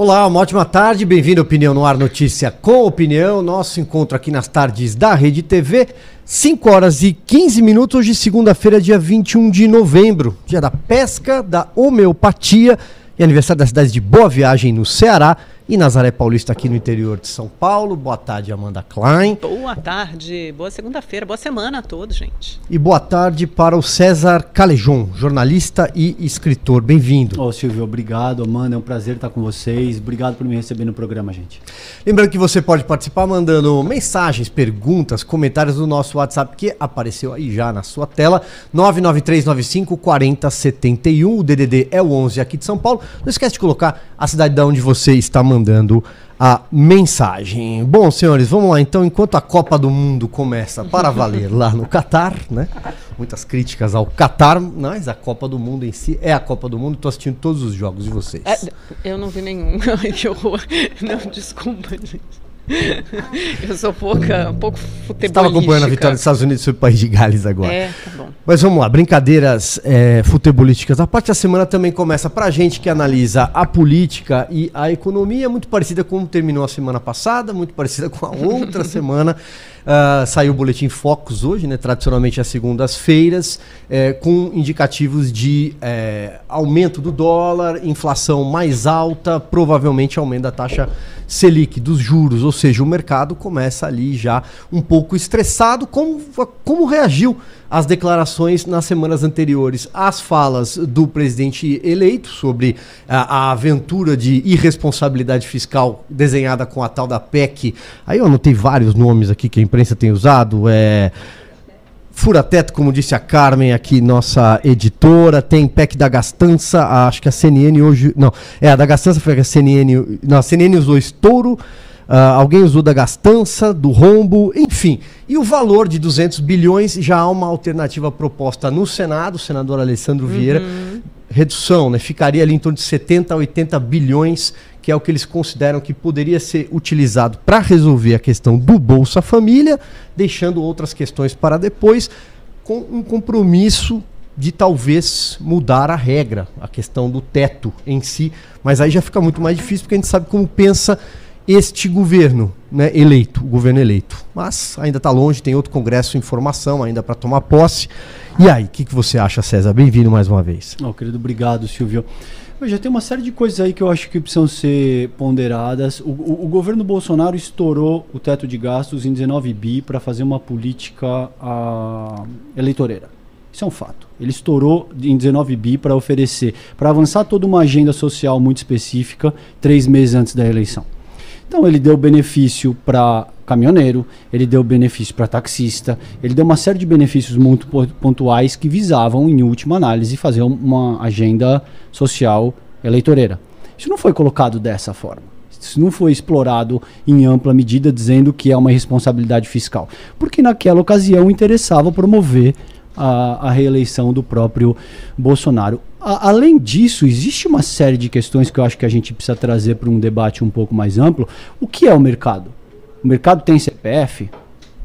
Olá, uma ótima tarde, bem-vindo ao Opinião no Ar Notícia com Opinião, nosso encontro aqui nas tardes da Rede TV, 5 horas e 15 minutos, hoje segunda-feira, dia 21 de novembro, dia da pesca, da homeopatia e aniversário da cidade de Boa Viagem, no Ceará e Nazaré Paulista aqui no interior de São Paulo. Boa tarde, Amanda Klein. Boa tarde, boa segunda-feira, boa semana a todos, gente. E boa tarde para o César Calejon, jornalista e escritor. Bem-vindo. Ô, Silvio, obrigado, Amanda. É um prazer estar com vocês. Obrigado por me receber no programa, gente. Lembrando que você pode participar mandando mensagens, perguntas, comentários no nosso WhatsApp que apareceu aí já na sua tela, 99395 4071. O DDD é o 11 aqui de São Paulo. Não esquece de colocar a cidade de onde você está mandando mandando a mensagem. Bom, senhores, vamos lá então. Enquanto a Copa do Mundo começa para valer lá no Catar, né? Muitas críticas ao Catar, mas a Copa do Mundo em si é a Copa do Mundo. Estou assistindo todos os jogos de vocês. É, eu não vi nenhum. que horror. Não, desculpa, gente. Eu sou pouca, um pouco futebolística. Estava acompanhando a vitória dos Estados Unidos sobre o País de Gales agora. É, tá bom. Mas vamos lá, brincadeiras é, futebolísticas. A parte da semana também começa pra gente que analisa a política e a economia, muito parecida com como terminou a semana passada, muito parecida com a outra semana. Uh, saiu o Boletim Focus hoje, né, tradicionalmente às segundas-feiras, é, com indicativos de é, aumento do dólar, inflação mais alta, provavelmente aumento da taxa Selic, dos juros, ou seja, o mercado começa ali já um pouco estressado. Como, como reagiu às declarações nas semanas anteriores, às falas do presidente eleito sobre a, a aventura de irresponsabilidade fiscal desenhada com a tal da PEC? Aí eu anotei vários nomes aqui que a imprensa tem usado. É fura-teto, como disse a Carmen aqui, nossa editora, tem PEC da gastança, acho que a CNN hoje, não, é, a da gastança foi a CNN, não, a CNN usou estouro, uh, alguém usou da gastança, do rombo, enfim, e o valor de 200 bilhões, já há uma alternativa proposta no Senado, o senador Alessandro Vieira, uhum. redução, né, ficaria ali em torno de 70 a 80 bilhões, que é o que eles consideram que poderia ser utilizado para resolver a questão do Bolsa Família, deixando outras questões para depois, com um compromisso de talvez mudar a regra, a questão do teto em si, mas aí já fica muito mais difícil porque a gente sabe como pensa este governo né, eleito, o governo eleito. Mas ainda está longe, tem outro congresso em formação ainda para tomar posse. E aí, o que, que você acha, César? Bem-vindo mais uma vez. Oh, querido, obrigado, Silvio. Já tem uma série de coisas aí que eu acho que precisam ser ponderadas. O, o, o governo Bolsonaro estourou o teto de gastos em 19 bi para fazer uma política a, eleitoreira. Isso é um fato. Ele estourou em 19 bi para oferecer, para avançar toda uma agenda social muito específica, três meses antes da eleição. Então ele deu benefício para caminhoneiro, ele deu benefício para taxista, ele deu uma série de benefícios muito pontuais que visavam, em última análise, fazer uma agenda social eleitoreira. Isso não foi colocado dessa forma. Isso não foi explorado em ampla medida, dizendo que é uma responsabilidade fiscal. Porque naquela ocasião interessava promover a, a reeleição do próprio Bolsonaro. A, além disso, existe uma série de questões que eu acho que a gente precisa trazer para um debate um pouco mais amplo. O que é o mercado? O mercado tem CPF?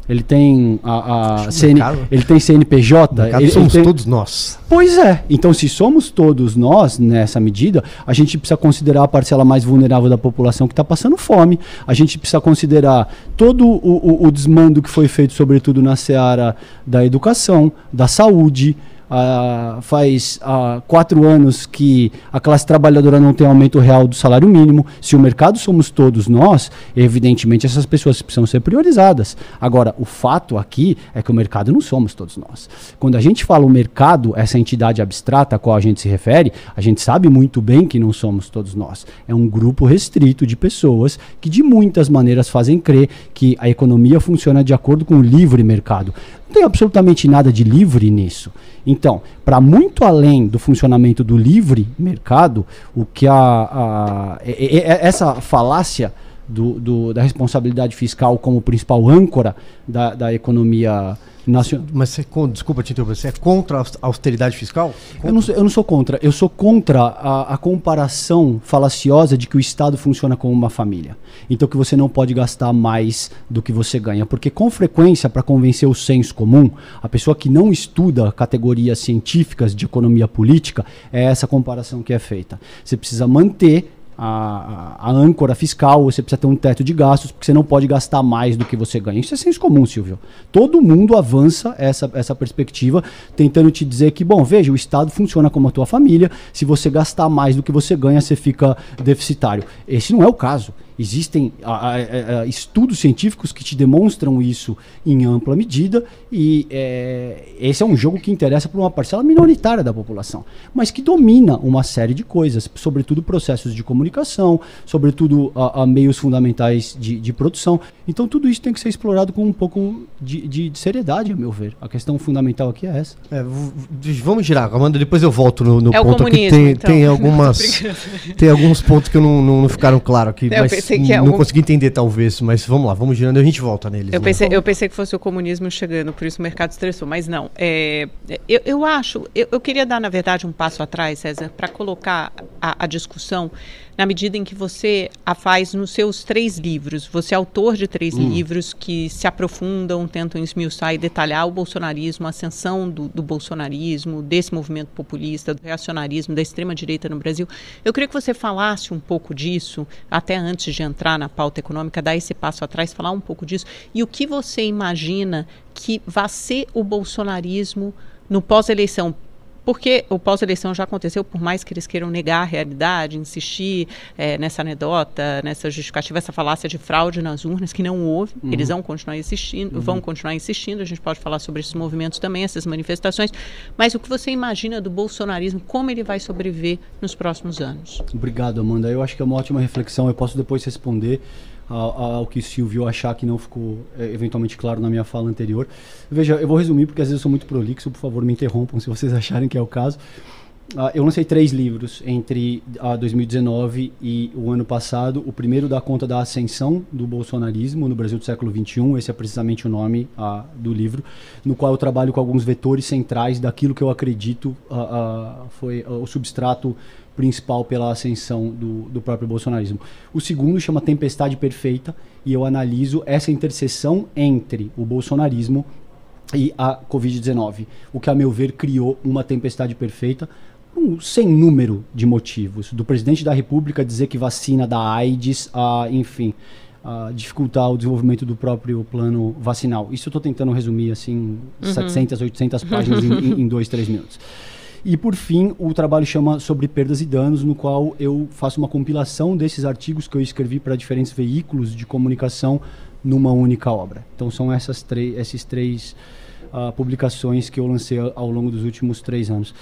Ele tem a, a CN, ele tem CNPJ. Ele, somos ele tem... todos nós. Pois é. Então, se somos todos nós nessa medida, a gente precisa considerar a parcela mais vulnerável da população que está passando fome. A gente precisa considerar todo o, o, o desmando que foi feito, sobretudo na seara da educação, da saúde. Uh, faz uh, quatro anos que a classe trabalhadora não tem aumento real do salário mínimo. Se o mercado somos todos nós, evidentemente essas pessoas precisam ser priorizadas. Agora, o fato aqui é que o mercado não somos todos nós. Quando a gente fala o mercado, essa entidade abstrata a qual a gente se refere, a gente sabe muito bem que não somos todos nós. É um grupo restrito de pessoas que de muitas maneiras fazem crer que a economia funciona de acordo com o livre mercado. Tem absolutamente nada de livre nisso. Então, para muito além do funcionamento do livre mercado, o que a, a, a essa falácia do, do, da responsabilidade fiscal como principal âncora da, da economia nacional. Mas você, desculpa te interromper, você é contra a austeridade fiscal? Eu não, sou, eu não sou contra, eu sou contra a, a, comparação falaciosa de que o Estado funciona como uma família. Então que você não pode gastar mais do que você ganha. Porque com frequência, para convencer o senso comum, a pessoa que não estuda categorias científicas de economia política, é essa comparação que é feita. Você precisa manter a, a, âncora fiscal, você precisa ter um teto de gastos, porque você não pode gastar mais do que você ganha. Isso é senso comum, Silvio. Todo mundo avança essa, essa perspectiva, tentando te dizer que, bom, veja, o Estado funciona como a tua família, se você gastar mais do que você ganha, você fica deficitário. Esse não é o caso. Existem a, a, a, estudos científicos que te demonstram isso em ampla medida, e é, esse é um jogo que interessa para uma parcela minoritária da população, mas que domina uma série de coisas, sobretudo processos de comunicação, sobretudo a, meios fundamentais de, de, produção. Então, tudo isso tem que ser explorado com um pouco de, de, de seriedade, a meu ver. A questão fundamental aqui é essa. É, vamos girar, Amanda, depois eu volto no, no é ponto que tem, então. tem, algumas, tem alguns pontos que não, não, não ficaram claros aqui. É, mas pensei que é não algum... consegui entender, talvez, mas vamos lá, vamos girando e a gente volta neles. Eu, né? pensei, eu pensei que fosse o comunismo chegando, por isso o mercado estressou, mas não. É, eu, eu acho, eu, eu queria dar, na verdade, um passo atrás, César, para colocar a, a discussão na medida em que você a faz nos seus três livros. Você é autor de três hum. livros que se aprofundam, tentam esmiuçar e detalhar o bolsonarismo, a ascensão do, do bolsonarismo, desse movimento populista, do reacionarismo, da extrema-direita no Brasil. Eu queria que você falasse um pouco disso, até antes de entrar na pauta econômica, dar esse passo atrás, falar um pouco disso, e o que você imagina que vai ser o bolsonarismo no pós-eleição, porque o pós-eleição já aconteceu, por mais que eles queiram negar a realidade, insistir é, nessa anedota, nessa justificativa, essa falácia de fraude nas urnas, que não houve, uhum. eles vão continuar insistindo, uhum. vão continuar insistindo, a gente pode falar sobre esses movimentos também, essas manifestações, mas o que você imagina do bolsonarismo, como ele vai sobreviver nos próximos anos? Obrigado, Amanda. Eu acho que é uma ótima reflexão, eu posso depois responder ao, que o Silvio achar que não ficou é, eventualmente claro na minha fala anterior. Veja, eu vou resumir porque às vezes eu sou muito prolixo, por favor me interrompam se vocês acharem que é o caso. Uh, eu lancei três livros entre uh, 2019 e o ano passado. O primeiro dá conta da ascensão do bolsonarismo no Brasil do século XXI. Esse é precisamente o nome uh, do livro, no qual eu trabalho com alguns vetores centrais daquilo que eu acredito foi o substrato principal pela ascensão do, do próprio bolsonarismo. O segundo chama Tempestade Perfeita e eu analiso essa interseção entre o bolsonarismo e a Covid-19, o que, a meu ver, criou uma tempestade perfeita um sem número de motivos. Do presidente da República dizer que vacina da AIDS, a, enfim, a dificultar o desenvolvimento do próprio plano vacinal. Isso eu estou tentando resumir assim, uhum. 700, 800 páginas em, em dois, três minutos. E por fim, o trabalho chama Sobre Perdas e Danos, no qual eu faço uma compilação desses artigos que eu escrevi para diferentes veículos de comunicação numa única obra. Então são essas esses três uh, publicações que eu lancei ao longo dos últimos três anos.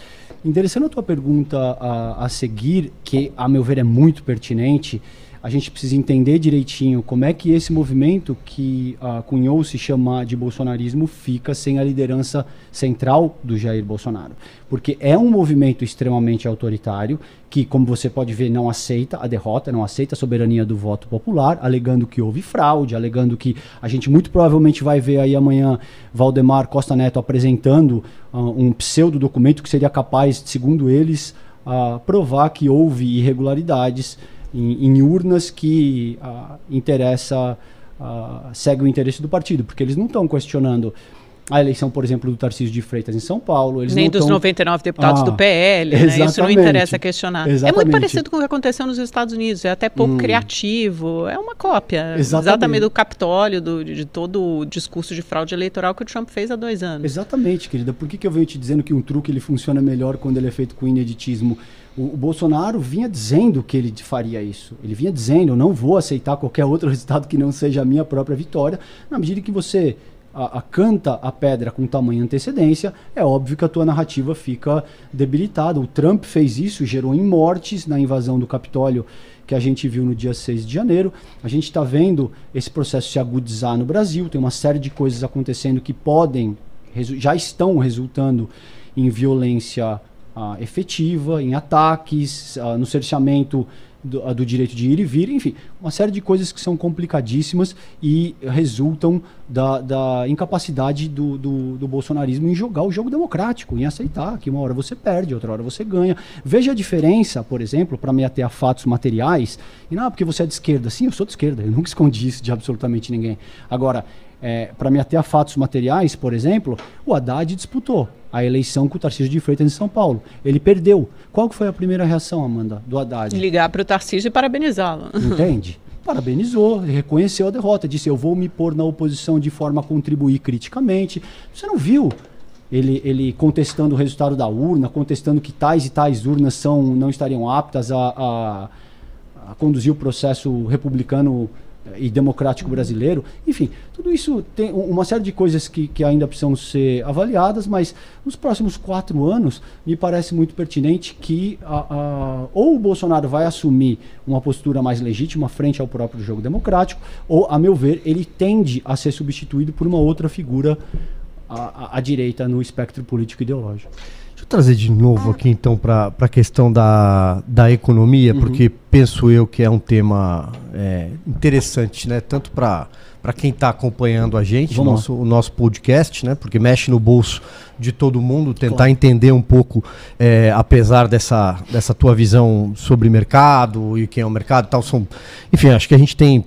Interessando a tua pergunta a, a seguir, que a meu ver é muito pertinente, a gente precisa entender direitinho como é que esse movimento que uh, cunhou se chamar de bolsonarismo fica sem a liderança central do Jair Bolsonaro. Porque é um movimento extremamente autoritário que, como você pode ver, não aceita a derrota, não aceita a soberania do voto popular, alegando que houve fraude, alegando que a gente muito provavelmente vai ver aí amanhã Valdemar Costa Neto apresentando uh, um pseudo documento que seria capaz, segundo eles, uh, provar que houve irregularidades em, em urnas que uh, interessa, uh, segue o interesse do partido, porque eles não estão questionando a eleição, por exemplo, do Tarcísio de Freitas em São Paulo. Nem dos tão... 99 deputados ah, do PL, né? Isso não interessa questionar. Exatamente. É muito parecido com o que aconteceu nos Estados Unidos, é até pouco hum. criativo, é uma cópia exatamente, exatamente do Capitólio, do, de todo o discurso de fraude eleitoral que o Trump fez há dois anos. Exatamente, querida. Por que, que eu venho te dizendo que um truque ele funciona melhor quando ele é feito com ineditismo? O, o, Bolsonaro vinha dizendo que ele faria isso. Ele vinha dizendo: eu não vou aceitar qualquer outro resultado que não seja a minha própria vitória. Na medida que você a, a, canta a pedra com tamanha antecedência, é óbvio que a tua narrativa fica debilitada. O Trump fez isso, gerou em mortes na invasão do Capitólio que a gente viu no dia 6 de janeiro. A gente está vendo esse processo se agudizar no Brasil, tem uma série de coisas acontecendo que podem, já estão resultando em violência uh, efetiva, em ataques, uh, no cerceamento do, uh, do, direito de ir e vir, enfim, uma série de coisas que são complicadíssimas e resultam da, da incapacidade do, do, do, bolsonarismo em jogar o jogo democrático, em aceitar que uma hora você perde, outra hora você ganha. Veja a diferença, por exemplo, para me ater a fatos materiais, e não, porque você é de esquerda. Sim, eu sou de esquerda, eu nunca escondi isso de absolutamente ninguém. Agora, é, para me ater a fatos materiais, por exemplo, o Haddad disputou a eleição com o Tarcísio de Freitas em São Paulo. Ele perdeu. Qual foi a primeira reação, Amanda, do Haddad? Ligar para o Tarcísio e parabenizá-lo. Entende? Parabenizou, reconheceu a derrota, disse: Eu vou me pôr na oposição de forma a contribuir criticamente. Você não viu ele, ele contestando o resultado da urna, contestando que tais e tais urnas são, não estariam aptas a, a, a conduzir o processo republicano e democrático brasileiro. Enfim, tudo isso tem uma série de coisas que, que ainda precisam ser avaliadas, mas nos próximos quatro anos me parece muito pertinente que a, a, ou o Bolsonaro vai assumir uma postura mais legítima frente ao próprio jogo democrático, ou, a meu ver, ele tende a ser substituído por uma outra figura à, à direita no espectro político ideológico trazer de novo aqui então para a questão da, da economia, uhum. porque penso eu que é um tema é, interessante, né? Tanto para para quem está acompanhando a gente, o nosso, o nosso podcast, né? Porque mexe no bolso de todo mundo, tentar claro. entender um pouco, é, apesar dessa, dessa tua visão sobre mercado e quem é o mercado e tal. São, enfim, acho que a gente tem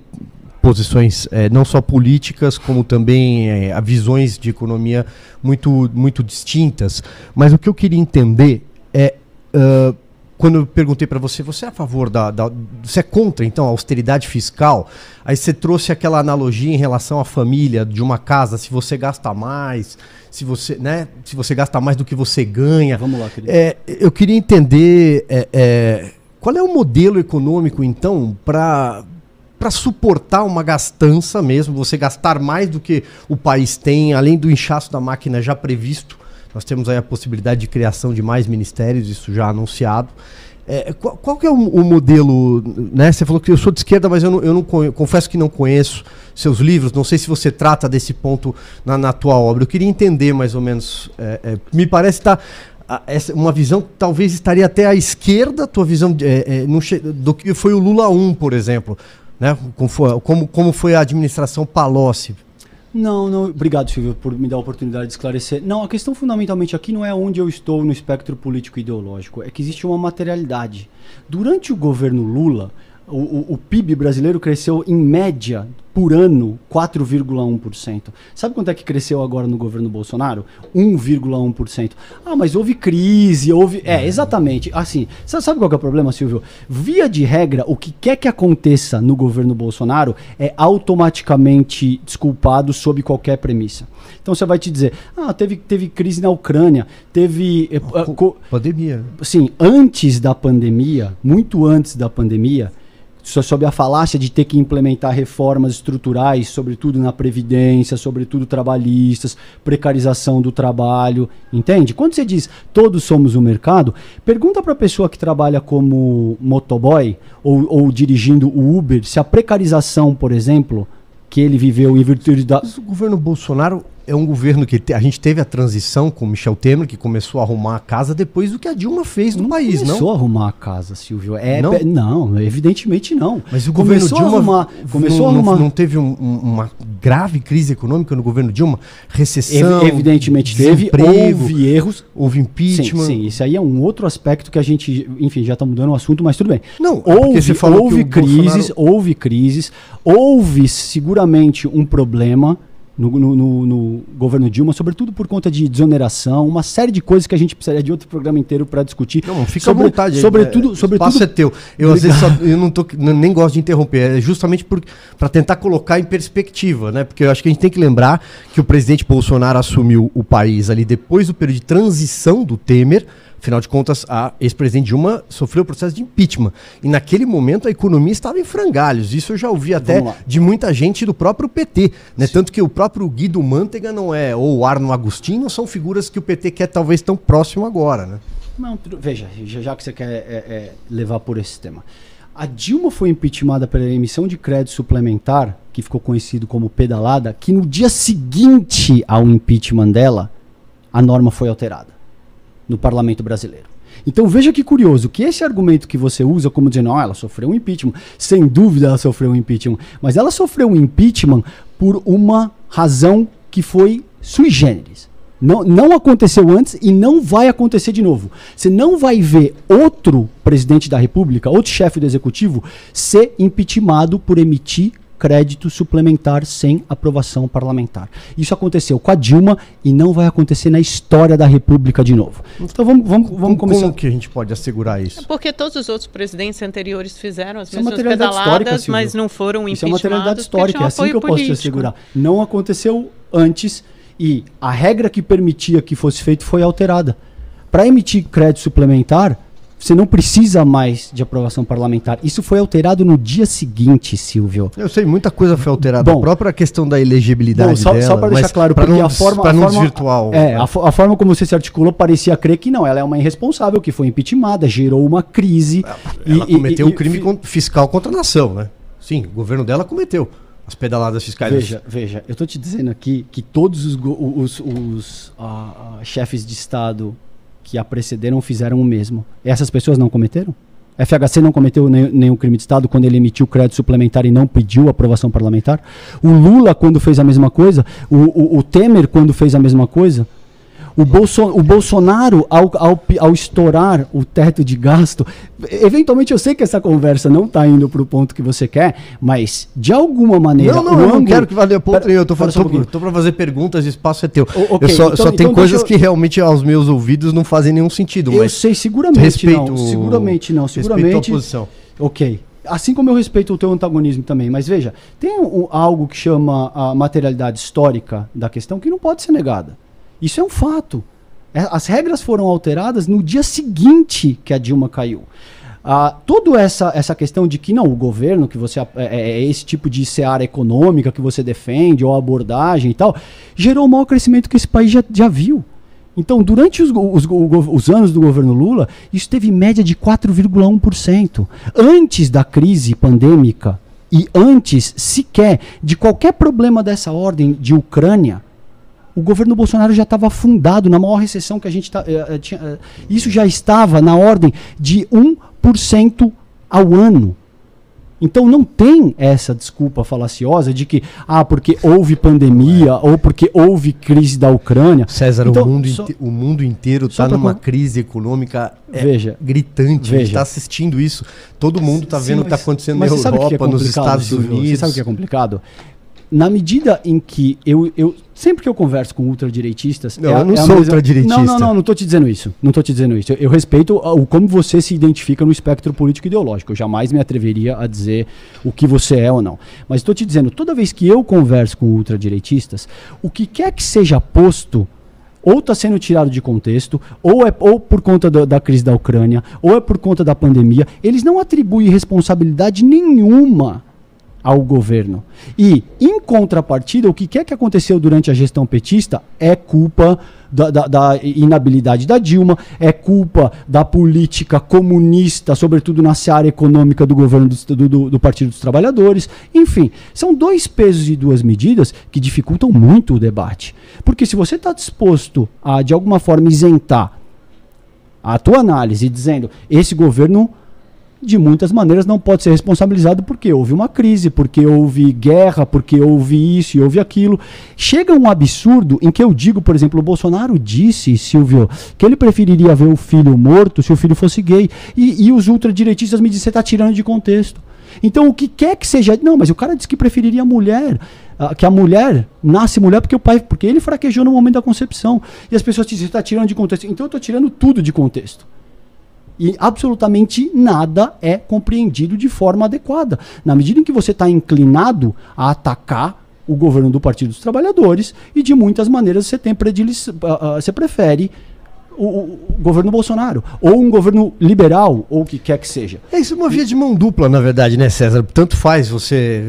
posições é, não só políticas, como também é, visões de economia muito, muito distintas. Mas o que eu queria entender é. Uh, quando eu perguntei para você, você é a favor da, da, Você é contra, então, a austeridade fiscal? Aí você trouxe aquela analogia em relação à família de uma casa, se você gasta mais, se você, né, se você gasta mais do que você ganha. Vamos lá, querido. É, eu queria entender é, é, qual é o modelo econômico, então, para para suportar uma gastança mesmo, você gastar mais do que o país tem, além do inchaço da máquina já previsto. Nós temos aí a possibilidade de criação de mais ministérios, isso já anunciado. É, qual, qual que é o, o, modelo, né? Você falou que eu sou de esquerda, mas eu não, eu não confesso que não conheço seus livros. Não sei se você trata desse ponto na, na tua obra. Eu queria entender mais ou menos. É, é, me parece estar tá, essa, uma visão que talvez estaria até à esquerda, tua visão é, é, do que foi o Lula 1, por exemplo. Né? Como, como foi a administração Palocci? Não, não. Obrigado, Silvio, por me dar a oportunidade de esclarecer. Não, a questão fundamentalmente aqui não é onde eu estou no espectro político ideológico, é que existe uma materialidade. Durante o governo Lula, o, o, o, PIB brasileiro cresceu em média por ano 4,1%. Sabe quanto é que cresceu agora no governo Bolsonaro? 1,1%. Ah, mas houve crise, houve. É, exatamente. Assim, sabe qual é o problema, Silvio? Via de regra, o que quer que aconteça no governo Bolsonaro é automaticamente desculpado sob qualquer premissa. Então você vai te dizer, ah, teve, teve crise na Ucrânia, teve. Uh, pandemia. Sim, antes da pandemia, muito antes da pandemia sob a falácia de ter que implementar reformas estruturais, sobretudo na previdência, sobretudo trabalhistas, precarização do trabalho, entende? Quando você diz todos somos o mercado, pergunta para a pessoa que trabalha como motoboy ou, ou dirigindo o Uber se a precarização, por exemplo, que ele viveu em virtude da. O governo Bolsonaro é um governo que a gente teve a transição com Michel Temer, que começou a arrumar a casa depois do que a Dilma fez no não país, não? Começou a arrumar a casa, Silvio. É, não? não, evidentemente não. Mas o governo começou Dilma a arrumar, começou não, a arrumar. não teve um, uma grave crise econômica no governo Dilma? Recessão, Ev evidentemente teve, houve erros. Houve impeachment. Sim, sim, isso aí é um outro aspecto que a gente, enfim, já está mudando o assunto, mas tudo bem. Não, é houve, houve crises, Bolsonaro... houve crises, houve seguramente um problema no, no, no, no, governo Dilma, sobretudo por conta de desoneração, uma série de coisas que a gente precisaria de outro programa inteiro para discutir. Não, fica sobre, à vontade. Sobretudo, é, sobretudo, espaço é teu. Eu às vezes só, eu não tô, nem gosto de interromper, é justamente para tentar colocar em perspectiva, né? Porque eu acho que a gente tem que lembrar que o presidente Bolsonaro assumiu o país ali depois do período de transição do Temer Afinal de contas, a ex-presidente Dilma sofreu o processo de impeachment. E naquele momento a economia estava em frangalhos. Isso eu já ouvi até de muita gente do próprio PT. Né? Tanto que o próprio Guido Mantega não é, ou o Arno Agostinho, são figuras que o PT quer talvez tão próximo agora. Né? Não, veja, já que você quer é, é, levar por esse tema. A Dilma foi impeachmentada pela emissão de crédito suplementar, que ficou conhecido como pedalada, que no dia seguinte ao impeachment dela, a norma foi alterada no parlamento brasileiro. Então veja que curioso, que esse argumento que você usa como dizendo, oh, ela sofreu um impeachment, sem dúvida ela sofreu um impeachment, mas ela sofreu um impeachment por uma razão que foi sui generis. Não, não aconteceu antes e não vai acontecer de novo. Você não vai ver outro presidente da República, outro chefe do executivo, ser impeachmentado por emitir crédito suplementar sem aprovação parlamentar. Isso aconteceu com a Dilma e não vai acontecer na história da República de novo. Então vamos, vamos, vamos começar. Como que a gente pode assegurar isso? Porque todos os outros presidentes anteriores fizeram as isso é mesmas é pedaladas, mas não foram. Isso é materialidade histórica, é assim que eu posso político. te assegurar. Não aconteceu antes e a regra que permitia que fosse feito foi alterada. Para emitir crédito suplementar, você não precisa mais de aprovação parlamentar. Isso foi alterado no dia seguinte, Silvio. Eu sei, muita coisa foi alterada. Bom, a própria questão da elegibilidade bom, só, dela. Só para deixar claro, porque não, a forma... Para não forma, desvirtuar É, a, a, forma como você se articulou parecia crer que não. Ela é uma irresponsável, que foi impeachmentada, gerou uma crise. Ela e, cometeu e, um crime e, fiscal contra a nação, né? Sim, o governo dela cometeu as pedaladas fiscais. Veja, veja, eu estou te dizendo aqui que todos os, os, os uh, uh, chefes de Estado que a precederam fizeram o mesmo. Essas pessoas não cometeram? FHC não cometeu nenhum crime de Estado quando ele emitiu crédito suplementar e não pediu aprovação parlamentar? O Lula, quando fez a mesma coisa? O, o, o Temer, quando fez a mesma coisa? O, Bolso, o Bolsonaro, ao, ao, ao, estourar o teto de gasto, eventualmente eu sei que essa conversa não está indo para o ponto que você quer, mas de alguma maneira. Não, não, eu ângulo, não quero que valha ponto nenhum. Eu estou um para fazer perguntas, o espaço é teu. O, okay, eu só, então, só tem então coisas eu... que realmente aos meus ouvidos não fazem nenhum sentido. Eu sei, seguramente respeito, não. Seguramente não. Seguramente. Respeito a posição. Ok. Assim como eu respeito o teu antagonismo também, mas veja, tem um, algo que chama a materialidade histórica da questão que não pode ser negada. Isso é um fato. É, as regras foram alteradas no dia seguinte que a Dilma caiu. Ah, toda essa, essa questão de que não, o governo, que você é, é, é, esse tipo de seara econômica que você defende, ou abordagem e tal, gerou o maior crescimento que esse país já, já viu. Então, durante os, os, os, anos do governo Lula, isso teve média de 4,1%. Antes da crise pandêmica e antes sequer de qualquer problema dessa ordem de Ucrânia, o governo Bolsonaro já estava afundado na maior recessão que a gente tá, uh, tinha. Uh, isso já estava na ordem de 1% ao ano. Então não tem essa desculpa falaciosa de que, ah, porque houve pandemia é. ou porque houve crise da Ucrânia. César, então, o, mundo só, o mundo inteiro está numa crise econômica é veja, gritante. Veja. A gente está assistindo isso. Todo mundo está vendo o que está acontecendo na Europa, é nos Estados Unidos. Você sabe o que é complicado? Na medida em que eu, eu sempre que eu converso com ultradireitistas, não, é, eu não é sou ultradireitista. Não, não, não, não estou te dizendo isso. Não estou te dizendo isso. Eu, eu, respeito o como você se identifica no espectro político ideológico. Eu jamais me atreveria a dizer o que você é ou não. Mas estou te dizendo, toda vez que eu converso com ultradireitistas, o que quer que seja posto ou está sendo tirado de contexto, ou é ou por conta do, da crise da Ucrânia, ou é por conta da pandemia, eles não atribuem responsabilidade nenhuma ao governo. E, em contrapartida, o que quer que aconteceu durante a gestão petista é culpa da, da, da, inabilidade da Dilma, é culpa da política comunista, sobretudo na seara econômica do governo do, do, do Partido dos Trabalhadores. Enfim, são dois pesos e duas medidas que dificultam muito o debate. Porque se você está disposto a, de alguma forma, isentar a tua análise dizendo esse governo de muitas maneiras não pode ser responsabilizado porque houve uma crise, porque houve guerra, porque houve isso e houve aquilo. Chega um absurdo em que eu digo, por exemplo, o Bolsonaro disse, Silvio, que ele preferiria ver o filho morto se o filho fosse gay. E, e os ultradireitistas me dizem, você está tirando de contexto. Então, o que quer que seja. Não, mas o cara disse que preferiria a mulher. que a mulher nasce mulher porque o pai. Porque ele fraquejou no momento da concepção. E as pessoas dizem, você está tirando de contexto. Então eu estou tirando tudo de contexto. E absolutamente nada é compreendido de forma adequada. Na medida em que você está inclinado a atacar o governo do Partido dos Trabalhadores e de muitas maneiras você tem predilis, uh, uh, você prefere o, o, governo Bolsonaro, ou um governo liberal, ou o que quer que seja. É isso é uma via de mão dupla, na verdade, né, César? Tanto faz você,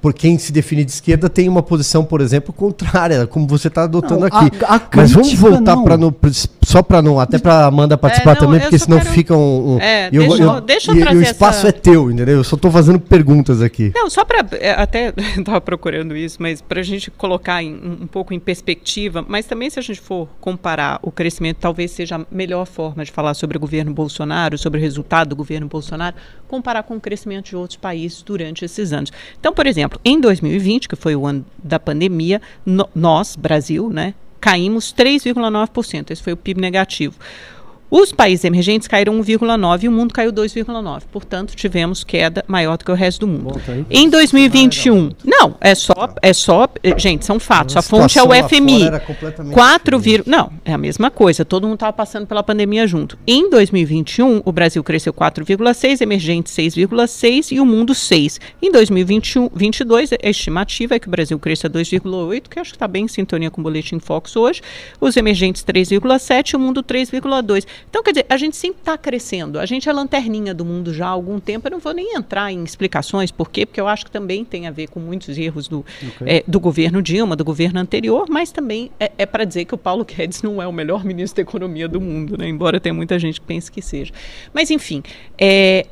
por quem se define de esquerda, tem uma posição, por exemplo, contrária, como você está adotando não, aqui. A, a Mas vamos voltar para no só para não, até para Amanda participar é, não, também, porque senão quero... fica um, um é, eu, deixa, eu, deixa eu e, e o espaço essa... é teu, entendeu? Eu só estou fazendo perguntas aqui. Não, só para é, até estava procurando isso, mas para a gente colocar em, um pouco em perspectiva, mas também se a gente for comparar o crescimento talvez talvez seja a melhor forma de falar sobre o governo Bolsonaro, sobre o resultado do governo Bolsonaro, comparar com o crescimento de outros países durante esses anos. Então, por exemplo, em 2020, que foi o ano da pandemia, no, nós, Brasil, né, caímos 3,9%. Esse foi o PIB negativo. Os países emergentes caíram 1,9 e o mundo caiu 2,9. Portanto, tivemos queda maior do que o resto do mundo. Bom, tá em 2021, não, é só, é só, gente, são fatos. A fonte é o FMI. 4, não, é a mesma coisa. Todo mundo estava passando pela pandemia junto. Em 2021, o Brasil cresceu 4,6, emergente 6,6 e o mundo 6. Em 2021, 22, a estimativa é que o Brasil cresça 2,8, que acho que está bem em sintonia com o boletim Fox hoje. Os emergentes 3,7 e o mundo 3,2. Então, quer dizer, a gente sempre está crescendo. A gente é lanterninha do mundo já há algum tempo. Eu não vou nem entrar em explicações por quê, porque eu acho que também tem a ver com muitos erros do, okay. é, do governo Dilma, do governo anterior, mas também é, é para dizer que o Paulo Guedes não é o melhor ministro da economia do mundo, né? embora tenha muita gente que pense que seja. Mas, enfim, é,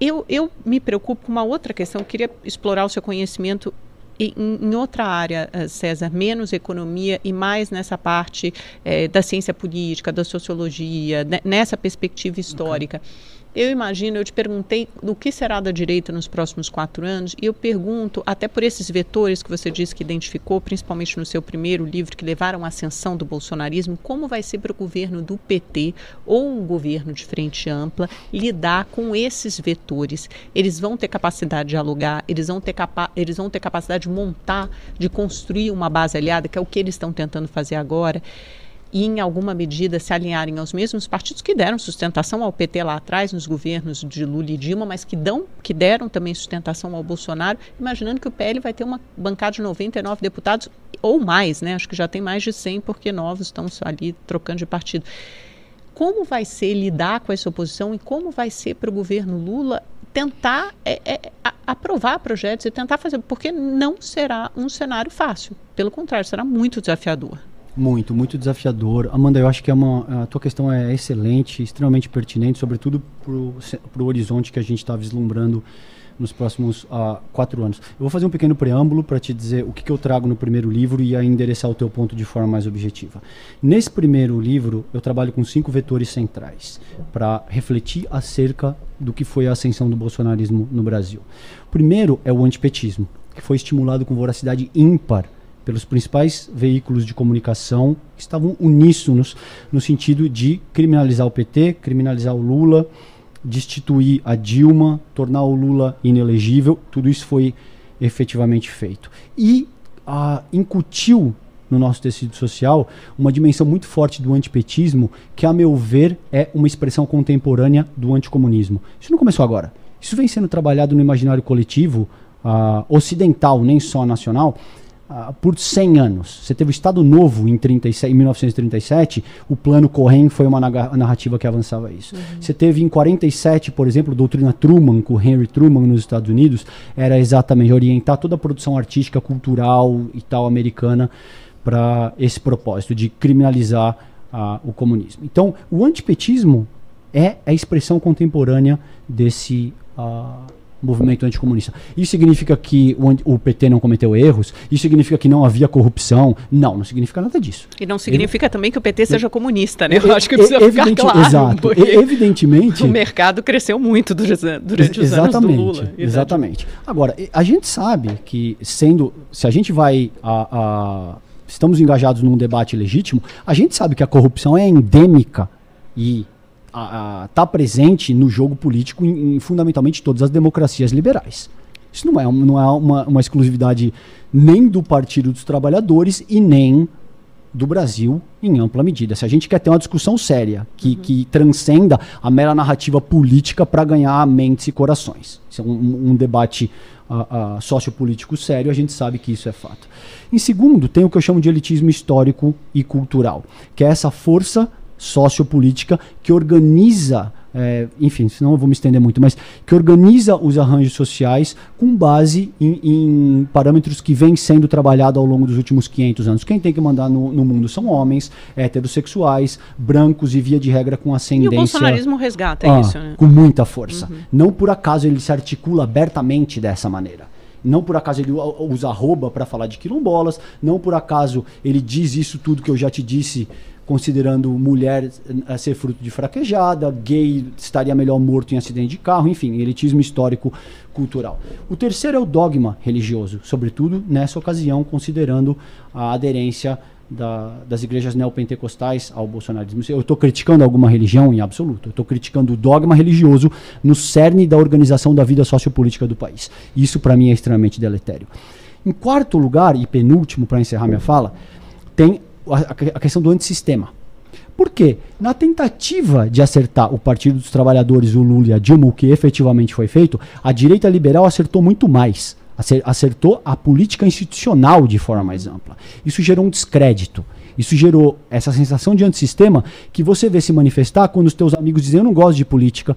eu, eu me preocupo com uma outra questão. Eu queria explorar o seu conhecimento em, em, outra área, eh, César, menos economia e mais nessa parte é, da ciência política, da sociologia, nessa perspectiva histórica. Okay. Eu imagino, eu te perguntei do que será da direita nos próximos quatro anos, e eu pergunto, até por esses vetores que você disse que identificou, principalmente no seu primeiro livro, que levaram à ascensão do bolsonarismo, como vai ser para o governo do PT ou um governo de frente ampla lidar com esses vetores? Eles vão ter capacidade de dialogar, eles vão ter, capa eles vão ter capacidade de montar, de construir uma base aliada, que é o que eles estão tentando fazer agora e, em alguma medida, se alinharem aos mesmos partidos que deram sustentação ao PT lá atrás, nos governos de Lula e Dilma, mas que, dão, que deram também sustentação ao Bolsonaro, imaginando que o PL vai ter uma bancada de 99 deputados ou mais, né? Acho que já tem mais de 100, porque novos estão ali trocando de partido. Como vai ser lidar com essa oposição e como vai ser para o governo Lula tentar é, é, aprovar projetos e tentar fazer, porque não será um cenário fácil. Pelo contrário, será muito desafiador. Muito, muito desafiador. Amanda, eu acho que é uma, a tua questão é excelente, extremamente pertinente, sobretudo para o horizonte que a gente está vislumbrando nos próximos uh, quatro anos. Eu vou fazer um pequeno preâmbulo para te dizer o que, que, eu trago no primeiro livro e a endereçar o teu ponto de forma mais objetiva. Nesse primeiro livro, eu trabalho com cinco vetores centrais para refletir acerca do que foi a ascensão do bolsonarismo no Brasil. Primeiro é o antipetismo, que foi estimulado com voracidade ímpar pelos principais veículos de comunicação que estavam uníssonos no sentido de criminalizar o PT, criminalizar o Lula, destituir a Dilma, tornar o Lula inelegível. Tudo isso foi efetivamente feito. E ah, incutiu no nosso tecido social uma dimensão muito forte do antipetismo, que, a meu ver, é uma expressão contemporânea do anticomunismo. Isso não começou agora. Isso vem sendo trabalhado no imaginário coletivo uh, ocidental, nem só nacional, uh, por 100 anos. Você teve o Estado Novo em, 37, em 1937, o Plano Cohen foi uma narrativa que avançava isso. Uhum. Você teve em 47, por exemplo, a doutrina Truman, com Henry Truman nos Estados Unidos, era exatamente orientar toda a produção artística, cultural e tal americana para esse propósito de criminalizar uh, o comunismo. Então, o antipetismo é a expressão contemporânea desse uh, movimento anticomunista. Isso significa que o, o, PT não cometeu erros? Isso significa que não havia corrupção? Não, não significa nada disso. E não significa também que o PT seja comunista, né? Eu acho que precisa ficar claro. Exato. evidentemente. O mercado cresceu muito durante os anos do Lula. Exatamente. Agora, a gente sabe que sendo, se a gente vai a, a estamos engajados num debate legítimo, a gente sabe que a corrupção é endêmica e está presente no jogo político em, em, fundamentalmente todas as democracias liberais. Isso não é, não é uma, uma exclusividade nem do Partido dos Trabalhadores e nem do Brasil em ampla medida. Se a gente quer ter uma discussão séria que, uhum. que transcenda a mera narrativa política para ganhar mentes e corações. Isso é um, um debate uh, uh, sociopolítico sério, a gente sabe que isso é fato. Em segundo, tem o que eu chamo de elitismo histórico e cultural, que é essa força sociopolítica que organiza, é, enfim, senão eu vou me estender muito, mas que organiza os arranjos sociais com base em, em parâmetros que vêm sendo trabalhados ao longo dos últimos 500 anos. Quem tem que mandar no, no, mundo são homens, heterossexuais, brancos e via de regra com ascendência. E o bolsonarismo resgata ah, isso, né? Com muita força. Uhum. Não por acaso ele se articula abertamente dessa maneira. Não por acaso ele usa arroba para falar de quilombolas, não por acaso ele diz isso tudo que eu já te disse considerando mulher a ser fruto de fraquejada, gay estaria melhor morto em acidente de carro, enfim, elitismo histórico cultural. O terceiro é o dogma religioso, sobretudo nessa ocasião, considerando a aderência da, das igrejas neopentecostais ao bolsonarismo. Eu estou criticando alguma religião em absoluto. Eu estou criticando o dogma religioso no cerne da organização da vida sociopolítica do país. Isso, para mim, é extremamente deletério. Em quarto lugar, e penúltimo para encerrar minha fala, tem a, a questão do antissistema. Por quê? Na tentativa de acertar o Partido dos Trabalhadores, o Lula e a Dilma, o que efetivamente foi feito, a direita liberal acertou muito mais acertou a política institucional de forma mais ampla. Isso gerou um descrédito. Isso gerou essa sensação de antissistema que você vê se manifestar quando os teus amigos dizem eu não gosto de política,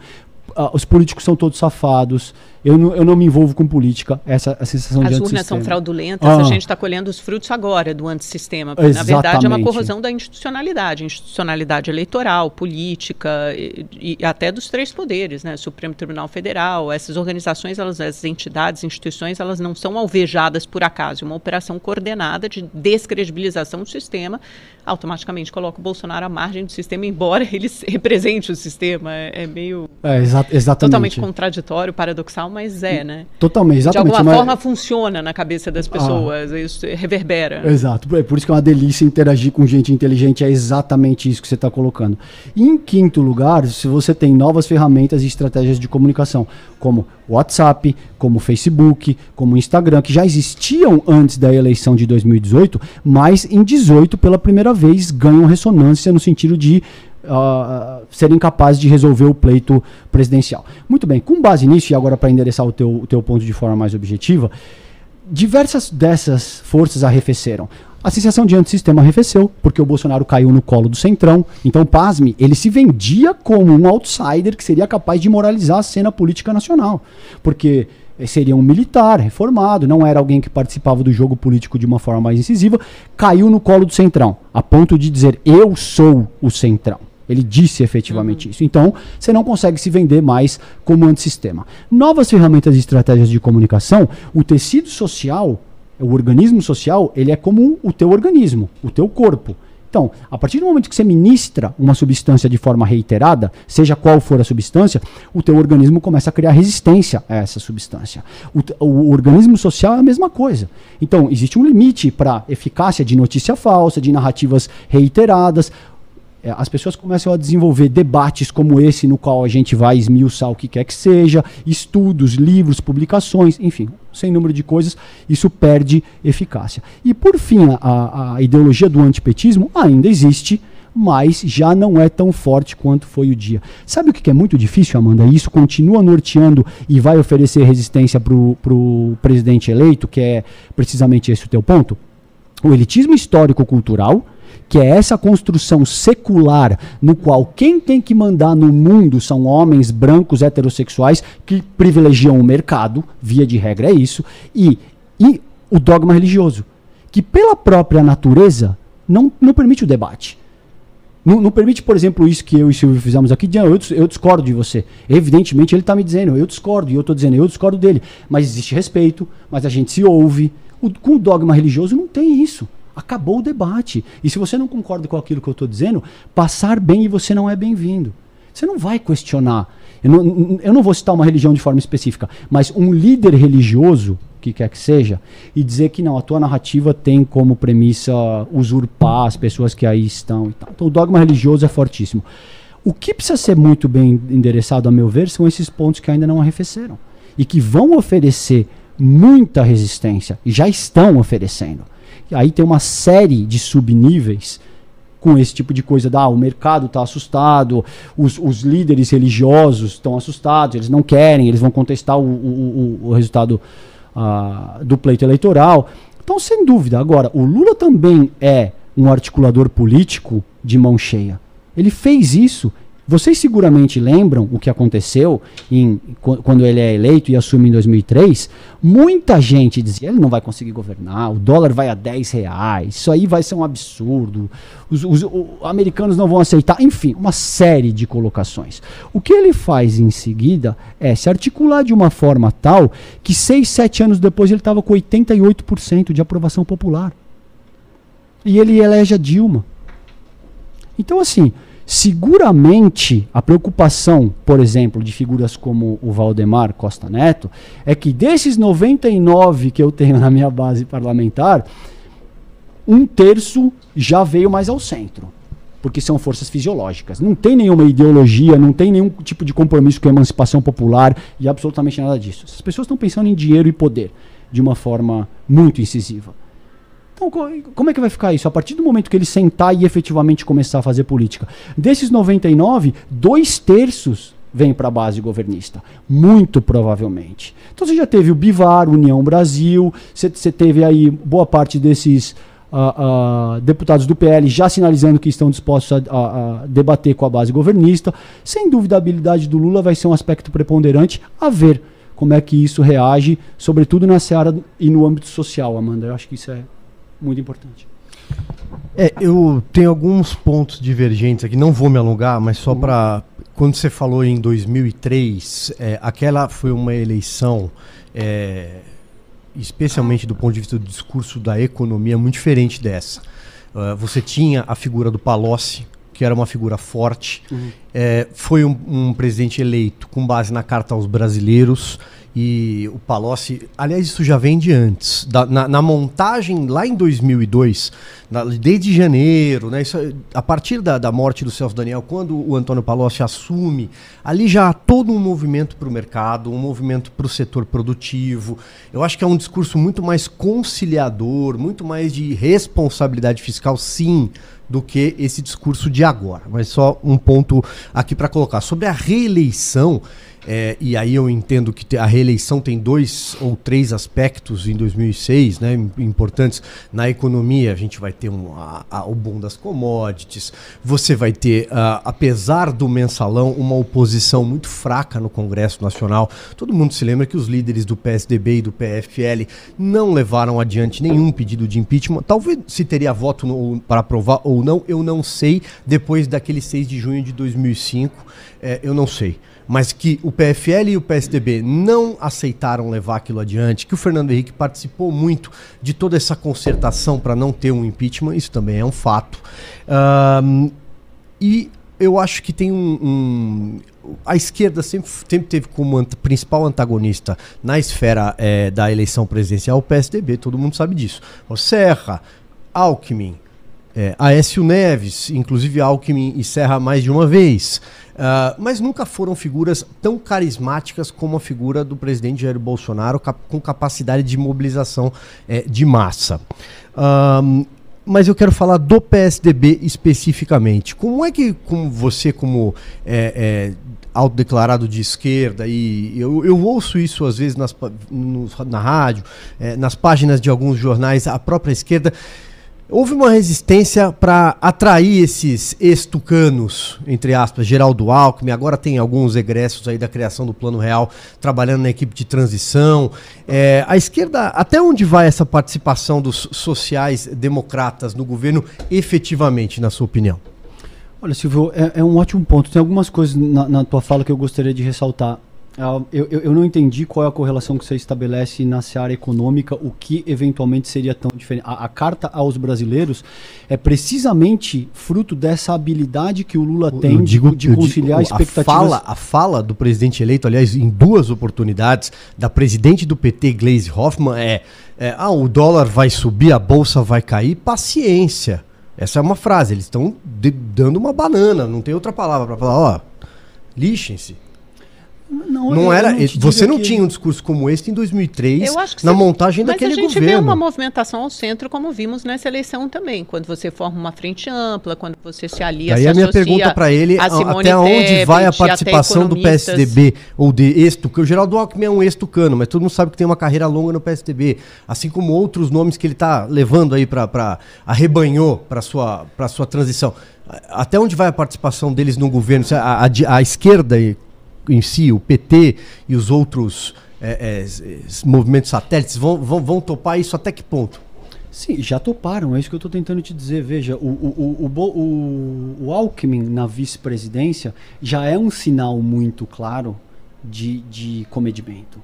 uh, os políticos são todos safados, eu não, eu não me envolvo com política, essa a sensação As de As urnas são fraudulentas, ah. a gente está colhendo os frutos agora do antissistema. Exatamente. Na verdade, é uma corrosão da institucionalidade, institucionalidade eleitoral, política e, e, até dos três poderes, né? Supremo Tribunal Federal, essas organizações, elas, essas entidades, instituições, elas não são alvejadas por acaso. É uma operação coordenada de descredibilização do sistema, automaticamente coloca o Bolsonaro à margem do sistema, embora ele represente o sistema. É, é meio é, exa exatamente. totalmente contraditório, paradoxal, mas é, né? Totalmente, exatamente. De alguma mas... forma funciona na cabeça das pessoas, ah, isso reverbera. Exato, é por isso que é uma delícia interagir com gente inteligente, é exatamente isso que você está colocando. E em quinto lugar, se você tem novas ferramentas e estratégias de comunicação, como WhatsApp, como Facebook, como Instagram, que já existiam antes da eleição de 2018, mas em 18 pela primeira vez ganham ressonância no sentido de uh, serem capazes de resolver o pleito presidencial. Muito bem, com base nisso, e agora para endereçar o teu, o teu ponto de forma mais objetiva, diversas dessas forças arrefeceram. A sensação de antissistema arrefeceu, porque o Bolsonaro caiu no colo do Centrão. Então, pasme, ele se vendia como um outsider que seria capaz de moralizar a cena política nacional. Porque seria um militar reformado, não era alguém que participava do jogo político de uma forma mais incisiva, caiu no colo do Centrão, a ponto de dizer: Eu sou o Centrão. Ele disse efetivamente uhum. isso. Então, você não consegue se vender mais como antissistema. Novas ferramentas e estratégias de comunicação, o tecido social, o organismo social, ele é como o teu organismo, o teu corpo. Então, a partir do momento que você ministra uma substância de forma reiterada, seja qual for a substância, o teu organismo começa a criar resistência a essa substância. O, o organismo social é a mesma coisa. Então, existe um limite para eficácia de notícia falsa, de narrativas reiteradas é, as pessoas começam a desenvolver debates como esse, no qual a gente vai esmiuçar o que quer que seja, estudos, livros, publicações, enfim, sem número de coisas, isso perde eficácia. E por fim, a, a ideologia do antipetismo ainda existe, mas já não é tão forte quanto foi o dia. Sabe o que é muito difícil, Amanda? Isso continua norteando e vai oferecer resistência para o presidente eleito, que é precisamente esse o teu ponto? O elitismo histórico-cultural que é essa construção secular no qual quem tem que mandar no mundo são homens brancos heterossexuais que privilegiam o mercado, via de regra é isso, e, e o dogma religioso, que pela própria natureza não, não permite o debate. Não, não, permite, por exemplo, isso que eu e Silvio fizemos aqui. Eu, eu discordo de você. Evidentemente, ele está me dizendo, eu discordo, e eu estou dizendo, eu discordo dele. Mas existe respeito, mas a gente se ouve. O, com o dogma religioso não tem isso. Acabou o debate. E se você não concorda com aquilo que eu estou dizendo, passar bem e você não é bem-vindo. Você não vai questionar. Eu não, eu não vou citar uma religião de forma específica, mas um líder religioso, que quer que seja, e dizer que não, a tua narrativa tem como premissa usurpar as pessoas que aí estão e tal. Então o dogma religioso é fortíssimo. O que precisa ser muito bem endereçado, a meu ver, são esses pontos que ainda não arrefeceram e que vão oferecer muita resistência e já estão oferecendo. Aí tem uma série de subníveis com esse tipo de coisa. Da, ah, o mercado está assustado, os, os, líderes religiosos estão assustados, eles não querem, eles vão contestar o, o, o, resultado uh, do pleito eleitoral. Então, sem dúvida. Agora, o Lula também é um articulador político de mão cheia. Ele fez isso vocês seguramente lembram o que aconteceu em, quando ele é eleito e assume em 2003. Muita gente dizia: ele não vai conseguir governar, o dólar vai a 10 reais, isso aí vai ser um absurdo, os, os, os americanos não vão aceitar. Enfim, uma série de colocações. O que ele faz em seguida é se articular de uma forma tal que seis, sete anos depois ele estava com 88% de aprovação popular. E ele elege a Dilma. Então, assim. Seguramente, a preocupação, por exemplo, de figuras como o Valdemar Costa Neto, é que desses 99 que eu tenho na minha base parlamentar, um terço já veio mais ao centro. Porque são forças fisiológicas. Não tem nenhuma ideologia, não tem nenhum tipo de compromisso com a emancipação popular e absolutamente nada disso. As pessoas estão pensando em dinheiro e poder de uma forma muito incisiva. Então, como é que vai ficar isso? A partir do momento que ele sentar e efetivamente começar a fazer política. Desses 99, dois terços vem para a base governista. Muito provavelmente. Então você já teve o Bivar, União Brasil, você teve aí boa parte desses uh, uh, deputados do PL já sinalizando que estão dispostos a, a, a, debater com a base governista. Sem dúvida, a habilidade do Lula vai ser um aspecto preponderante a ver como é que isso reage, sobretudo na seara e no âmbito social, Amanda. Eu acho que isso é muito importante. É, eu tenho alguns pontos divergentes aqui, não vou me alongar, mas só para. Quando você falou em 2003, é, aquela foi uma eleição, é, especialmente do ponto de vista do discurso da economia, muito diferente dessa. Uh, você tinha a figura do Palocci, que era uma figura forte, uhum. é, foi um, um presidente eleito com base na Carta aos Brasileiros e o Palocci, aliás, isso já vem de antes. Da, na, na, montagem lá em 2002, na, desde janeiro, né, isso, a partir da, da morte do Celso Daniel, quando o Antônio Palocci assume, ali já há todo um movimento para o mercado, um movimento para o setor produtivo. Eu acho que é um discurso muito mais conciliador, muito mais de responsabilidade fiscal, sim, do que esse discurso de agora. Mas só um ponto aqui para colocar. Sobre a reeleição. É, e aí eu entendo que a reeleição tem dois ou três aspectos em 2006, né, importantes na economia. A gente vai ter um, a, a, o boom das commodities. Você vai ter, uh, apesar do mensalão, uma oposição muito fraca no Congresso Nacional. Todo mundo se lembra que os líderes do PSDB e do PFL não levaram adiante nenhum pedido de impeachment. Talvez se teria voto para aprovar ou não, eu não sei. Depois daquele 6 de junho de 2005, é, eu não sei mas que o PFL e o PSDB não aceitaram levar aquilo adiante, que o Fernando Henrique participou muito de toda essa concertação para não ter um impeachment, isso também é um fato. Um, e eu acho que tem um, um a esquerda sempre, sempre teve como principal antagonista na esfera é, da eleição presidencial o PSDB, todo mundo sabe disso. O Serra, Alckmin, é, Aécio Neves, inclusive Alckmin e Serra mais de uma vez. Uh, mas nunca foram figuras tão carismáticas como a figura do presidente Jair Bolsonaro, cap com capacidade de mobilização é, de massa. Mas eu quero falar do PSDB especificamente. Como é que com você, como é, é, autodeclarado de esquerda, e eu, eu ouço isso às vezes nas, no, na rádio, é, nas páginas de alguns jornais, a própria esquerda Houve uma resistência para atrair esses ex-tucanos, entre aspas, Geraldo Alckmin, agora tem alguns egressos aí da criação do Plano Real trabalhando na equipe de transição. É, a esquerda, até onde vai essa participação dos sociais-democratas no governo efetivamente, na sua opinião? Olha, Silvio, é, é um ótimo ponto. Tem algumas coisas na, na tua fala que eu gostaria de ressaltar. Ah, eu, eu, eu, não entendi qual é a correlação que você estabelece na seara econômica, o que eventualmente seria tão diferente. A, a, carta aos brasileiros é precisamente fruto dessa habilidade que o Lula tem digo, de, de conciliar digo, expectativas. A fala, a fala do presidente eleito, aliás, em duas oportunidades, da presidente do PT, Gleisi Hoffmann, é, é ah, o dólar vai subir, a bolsa vai cair, paciência. Essa é uma frase, eles estão dando uma banana, não tem outra palavra para falar, ó, lixem-se. Não, não era. Não você não que... tinha um discurso como esse em 2003, na montagem Mas daquele governo. Mas a gente governo. vê uma movimentação ao centro, como vimos nessa eleição também, quando você forma uma frente ampla, quando você se alia. Daí se a minha pergunta para ele, a até onde vai a participação do PSDB ou de ex-tucano? O Geraldo Alckmin é um ex-tucano, mas todo mundo sabe que tem uma carreira longa no PSDB, assim como outros nomes que ele está levando aí para arrebanhou para sua para sua transição. Até onde vai a participação deles no governo? A, a, a esquerda em si, o PT e os outros é, é, movimentos satélites vão, vão, vão topar isso até que ponto? Sim, já toparam, é isso que eu estou tentando te dizer. Veja, o, o, o, o, Alckmin na vice-presidência já é um sinal muito claro de, de comedimento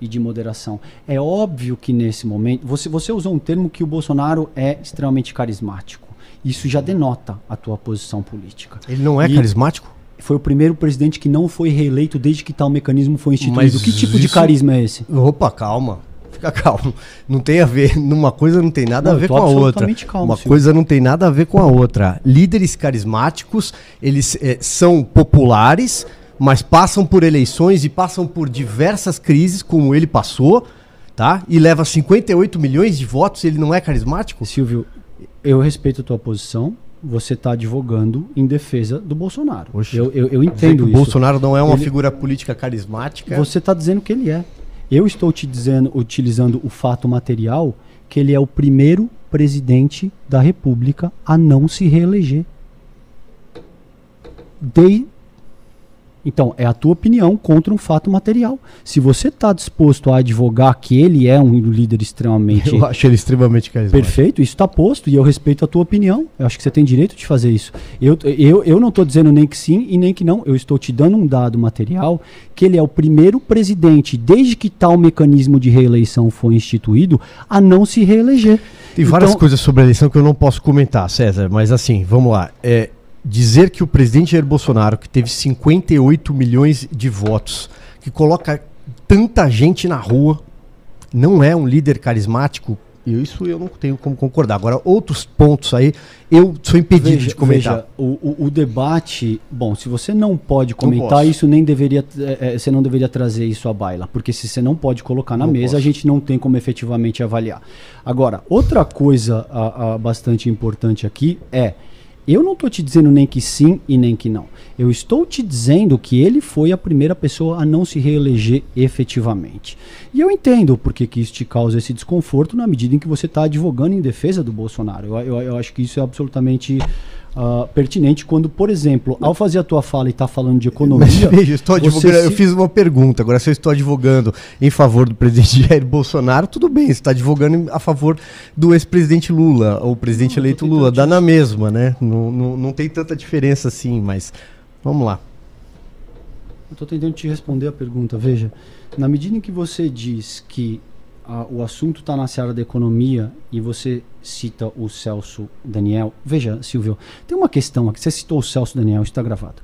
e de moderação. É óbvio que nesse momento. Você, você usou um termo que o Bolsonaro é extremamente carismático. Isso já denota a tua posição política. Ele não é carismático? Foi o primeiro presidente que não foi reeleito desde que tal mecanismo foi instituído. Mas que tipo isso... de carisma é esse? Opa, calma. Fica calmo. Não tem a ver, numa coisa não tem nada Não, a ver com a outra. calmo, uma coisa não tem nada a ver com a outra. Líderes carismáticos, eles eh, são populares, mas passam por eleições e passam por diversas crises, como ele passou, tá? E leva 58 milhões de votos, ele não é carismático? Silvio, eu respeito a tua posição. Você está advogando em defesa do Bolsonaro. Eu, eu, eu entendo que o isso. Bolsonaro não é uma Ele- figura política carismática. Você está dizendo que ele é. Eu estou te dizendo, utilizando o fato material, que ele é o primeiro presidente da República a não se reeleger. De... Então, é a tua opinião contra um fato material. Se você está disposto a advogar que ele é um líder extremamente Eu acho ele extremamente carismático. Perfeito, isso está posto e eu respeito a tua opinião. Eu acho que você tem direito de fazer isso. Eu, eu, eu não estou dizendo nem que sim e nem que não. Eu estou te dando um dado material que ele é o primeiro presidente, desde que tal mecanismo de reeleição foi instituído, a não se reeleger. Tem várias Então- coisas sobre a eleição que eu não posso comentar, César, mas assim, vamos lá. É, dizer que o presidente Jair Bolsonaro, que teve 58 milhões de votos, que coloca tanta gente na rua, não é um líder carismático, e isso eu não tenho como concordar. Agora, outros pontos aí, eu sou impedido de comentar. veja, o, o- o debate. Bom, se você não pode comentar posso. isso, nem deveria. é, é, você não deveria trazer isso à baila. Porque se você não pode colocar na Não mesa, posso. a gente não tem como efetivamente avaliar. Agora, outra coisa a- a bastante importante aqui é. Eu não estou te dizendo nem que sim e nem que não. Eu estou te dizendo que ele foi a primeira pessoa a não se reeleger efetivamente. E eu entendo porque que isso te causa esse desconforto na medida em que você está advogando em defesa do Bolsonaro. Eu, eu- eu acho que isso é absolutamente ah, pertinente quando, por exemplo, ao fazer a tua fala e estar falando de economia. Mas veja, eu estou advogando, eu se- fiz uma pergunta. Agora, se eu estou advogando em favor do presidente Jair Bolsonaro, tudo bem. Você está advogando em- a favor do ex-presidente Lula, ou presidente Não, eleito Lula. Dá na mesma, né? Não, não, não tem tanta diferença assim, mas vamos lá. Eu estou tentando te responder a pergunta. Veja, na medida em que você diz que ah, o assunto está na seara da economia e você cita o Celso Daniel, veja, Silvio, tem uma questão aqui. Você citou o Celso Daniel, está gravado.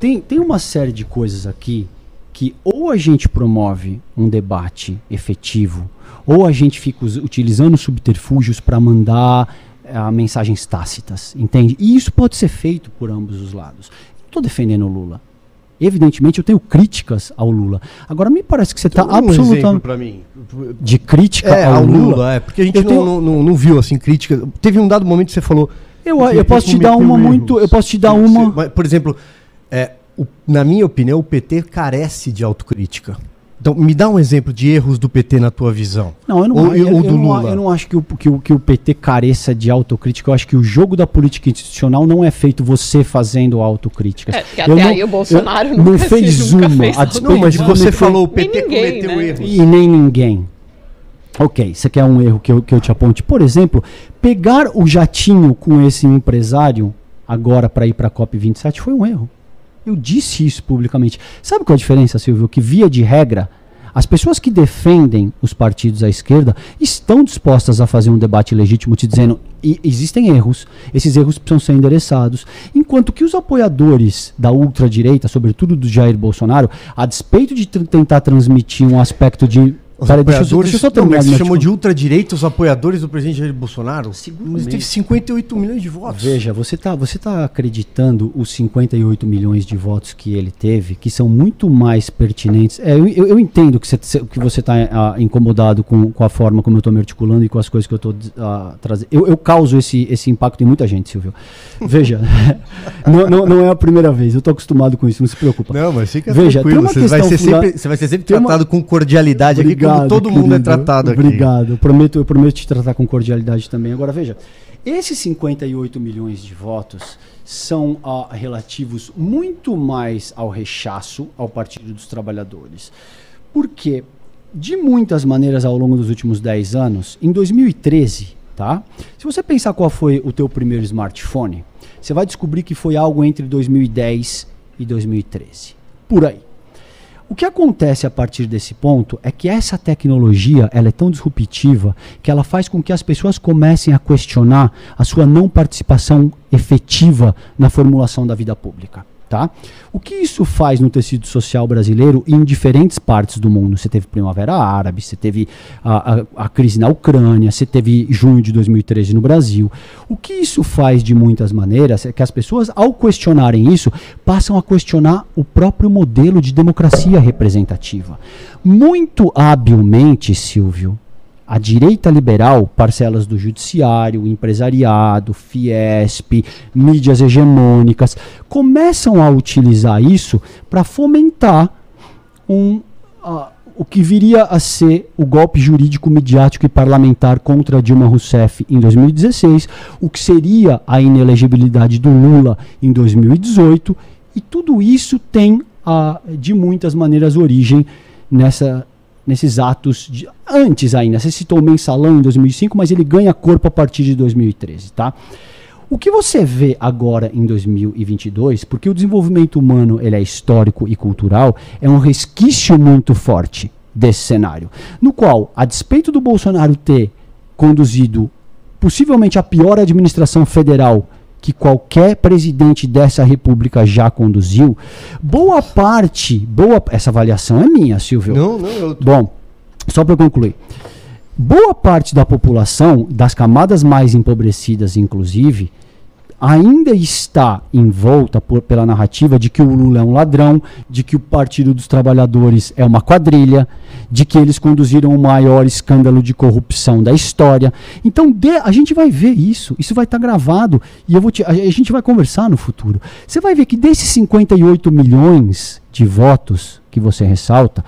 Tem, tem uma série de coisas aqui que ou a gente promove um debate efetivo, ou a gente fica utilizando subterfúgios para mandar ah, mensagens tácitas, entende? E isso pode ser feito por ambos os lados. Não estou defendendo o Lula. Evidentemente, eu tenho críticas ao Lula. Agora, me parece que você está um exemplo absolutamente. para mim. De crítica É, ao, ao Lula? Lula, é, porque a gente não, tenho- não, não, não viu assim crítica. Teve um dado momento que você falou. Eu, eu posso te dar uma muito. erros. Eu posso te dar uma. por exemplo, é, o- na minha opinião, o PT carece de autocrítica. Então, me dá um exemplo de erros do PT na tua visão. Não, eu não, Ou- eu, ou eu do não a- Lula. eu não acho que o, que, o, que o PT careça de autocrítica. Eu acho que o jogo da política institucional não é feito você fazendo autocríticas. É, porque Eu até não- aí o Bolsonaro eu- não fez nunca uma. fez a autocrítica. Não, mas de você falou o Nem PT ninguém, cometeu né? erros. E nem ninguém. Ok, você quer um erro que eu, que eu te aponte? Por exemplo, pegar o jatinho com esse empresário agora para ir para a COP27 foi um erro. Eu disse isso publicamente. Sabe qual é a diferença, Silvio? Que via de regra, as pessoas que defendem os partidos à esquerda estão dispostas a fazer um debate legítimo, te dizendo "E- existem erros, esses erros precisam ser endereçados. Enquanto que os apoiadores da ultradireita, sobretudo do Jair Bolsonaro, a despeito de tentar transmitir um aspecto de. Os Peraí, deixa eu- apoiadores, deixa eu só não, terminar mas meu você chamou de discurso. ultradireita os apoiadores do presidente Jair Bolsonaro? Seguramente. Mas ele teve 58 milhões de votos. Veja, você está você tá acreditando os 58 milhões de votos que ele teve, que são muito mais pertinentes. É, eu, eu- eu entendo que você, que você está incomodado com, com a forma como eu estou me articulando e com as coisas que eu estou trazendo. Eu, eu causo esse, esse impacto em muita gente, Silvio. Veja, não, não, não é a primeira vez, eu estou acostumado com isso, não se preocupa. Não, mas fica Veja, tranquilo. Você vai, ser funda- sempre, você vai ser sempre tem uma- tratado com cordialidade aqui, como todo mundo é querido. tratado aqui. Obrigado. Eu prometo, eu prometo te tratar com cordialidade também. Agora, veja, esses 58 milhões de votos são ah, relativos muito mais ao rechaço ao Partido dos Trabalhadores. Porque, de muitas maneiras ao longo dos últimos 10 anos, em 2013, tá? Se você pensar qual foi o teu primeiro smartphone, você vai descobrir que foi algo entre 2010 e 2013. Por aí. O que acontece a partir desse ponto é que essa tecnologia ela é tão disruptiva que ela faz com que as pessoas comecem a questionar a sua não participação efetiva na formulação da vida pública. Tá? O que isso faz no tecido social brasileiro em diferentes partes do mundo? Você teve Primavera Árabe, você teve a, a, a, crise na Ucrânia, você teve junho de 2013 no Brasil. O que isso faz de muitas maneiras é que as pessoas, ao questionarem isso, passam a questionar o próprio modelo de democracia representativa. Muito habilmente, Silvio, a direita liberal, parcelas do judiciário, empresariado, Fiesp, mídias hegemônicas, começam a utilizar isso para fomentar um, uh, o que viria a ser o golpe jurídico, midiático e parlamentar contra Dilma Rousseff em 2016, o que seria a inelegibilidade do Lula em 2018, e tudo isso tem, uh, de muitas maneiras, origem nessa nesses atos de, antes ainda. Você citou o mensalão em 2005, mas ele ganha corpo a partir de 2013, tá? O que você vê agora em 2022, porque o desenvolvimento humano ele é histórico e cultural, é um resquício muito forte desse cenário, no qual, a despeito do Bolsonaro ter conduzido possivelmente a pior administração federal que qualquer presidente dessa república já conduziu, boa parte, boa essa avaliação é minha, Silvio. Não, não, eu tô... Bom, só para concluir. Boa parte da população, das camadas mais empobrecidas, inclusive, ainda está envolta por, pela narrativa de que o Lula é um ladrão, de que o Partido dos Trabalhadores é uma quadrilha, de que eles conduziram o maior escândalo de corrupção da história. Então de, a gente vai ver isso, isso vai estar tá gravado e eu vou te, a, a gente vai conversar no futuro. Você vai ver que desses 58 milhões de votos que você ressalta,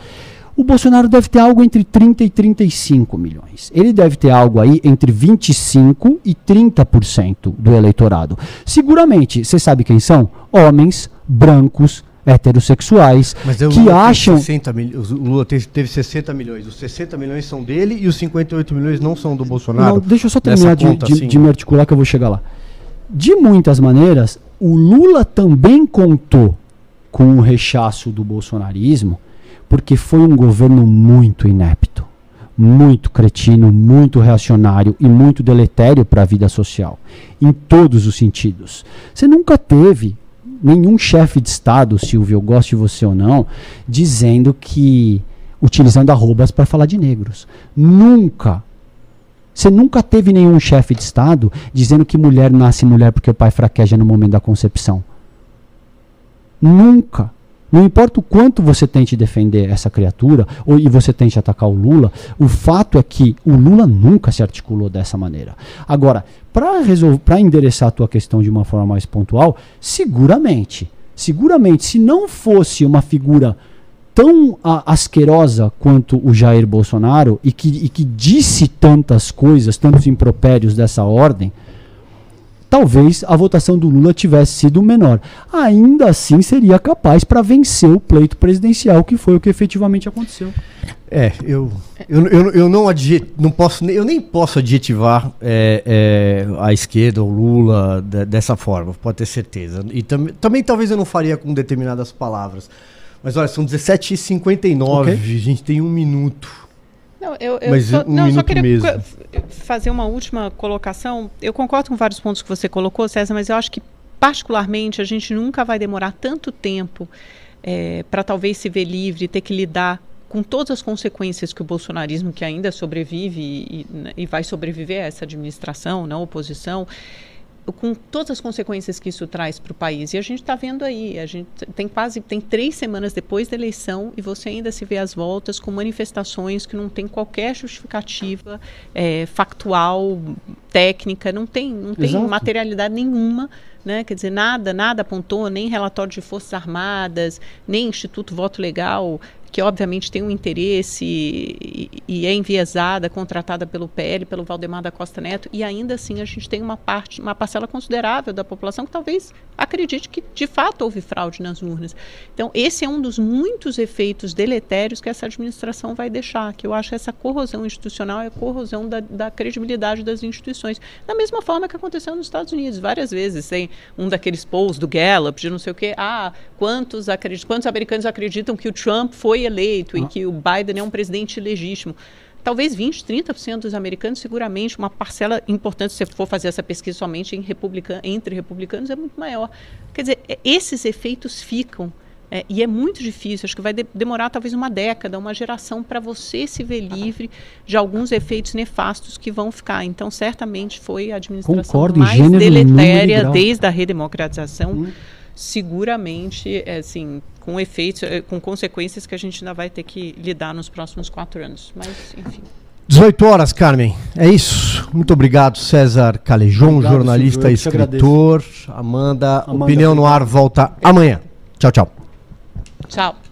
o Bolsonaro deve ter algo entre 30 e 35 milhões. Ele deve ter algo aí entre 25 e 30% do eleitorado. Seguramente, você sabe quem são? Homens brancos heterossexuais Mas que acham. 60 mil... O Lula teve 60 milhões. Os 60 milhões são dele e os 58 milhões não são do Bolsonaro. Não, deixa eu só terminar de, conta, de, assim. de me articular que eu vou chegar lá. De muitas maneiras, o Lula também contou com o rechaço do bolsonarismo porque foi um governo muito inepto, muito cretino, muito reacionário e muito deletério para a vida social, em todos os sentidos. Você nunca teve nenhum chefe de Estado, Silvio, eu gosto de você ou não, dizendo que utilizando arrobas para falar de negros. Nunca. Você nunca teve nenhum chefe de Estado dizendo que mulher nasce mulher porque o pai fraqueja no momento da concepção. Nunca. Não importa o quanto você tente defender essa criatura ou, e você tente atacar o Lula, o fato é que o Lula nunca se articulou dessa maneira. Agora, para endereçar a tua questão de uma forma mais pontual, seguramente, seguramente, se não fosse uma figura tão a, asquerosa quanto o Jair Bolsonaro e que, e que disse tantas coisas, tantos impropérios dessa ordem, talvez a votação do Lula tivesse sido menor. Ainda assim, seria capaz para vencer o pleito presidencial, que foi o que efetivamente aconteceu. É, eu, eu, eu, eu não, adjet, não posso, eu nem posso adjetivar é, é, a esquerda ou Lula de, dessa forma, pode ter certeza. E tam, também talvez eu não faria com determinadas palavras. Mas olha, são 17h59, okay. a gente tem um minuto. Não, eu, eu Mas só, um não, só queria mesmo. fazer uma última colocação. Eu concordo com vários pontos que você colocou, César, mas eu acho que, particularmente, a gente nunca vai demorar tanto tempo é, para talvez se ver livre, ter que lidar com todas as consequências que o bolsonarismo, que ainda sobrevive e, e vai sobreviver a essa administração, na oposição, com todas as consequências que isso traz para o país. E a gente está vendo aí, a gente tem quase tem três semanas depois da eleição e você ainda se vê às voltas com manifestações que não tem qualquer justificativa é, factual, técnica, não tem, não tem materialidade nenhuma. Né? Quer dizer, nada, nada apontou, nem relatório de Forças Armadas, nem Instituto Voto Legal que obviamente tem um interesse e, e, é enviesada, contratada pelo PL, pelo Valdemar da Costa Neto, e ainda assim a gente tem uma parte, uma parcela considerável da população que talvez acredite que de fato houve fraude nas urnas. Então, esse é um dos muitos efeitos deletérios que essa administração vai deixar, que eu acho que essa corrosão institucional é a corrosão da, da credibilidade das instituições. Da mesma forma que aconteceu nos Estados Unidos, várias vezes, tem um daqueles polls do Gallup, de não sei o quê, ah, quantos, quantos americanos acreditam que o Trump foi eleito ah. e que o Biden é um presidente legítimo. talvez 20, 30% dos americanos, seguramente uma parcela importante, se você for fazer essa pesquisa somente em republican, entre republicanos, é muito maior. Quer dizer, é, esses efeitos ficam. É, e é muito difícil, acho que vai de demorar talvez uma década, uma geração para você se ver livre de alguns efeitos nefastos que vão ficar. Então, certamente foi a administração Concordo, mais gênero, deletéria desde a redemocratização. Hum. Seguramente, é, assim, com efeitos, é, com consequências que a gente ainda vai ter que lidar nos próximos quatro anos. Mas, enfim. 18 horas, Carmen. É isso. Muito obrigado, César Calejon, obrigado, jornalista e escritor. Amanda, Amanda, Opinião no Ar volta amanhã. Tchau, tchau. Tchau.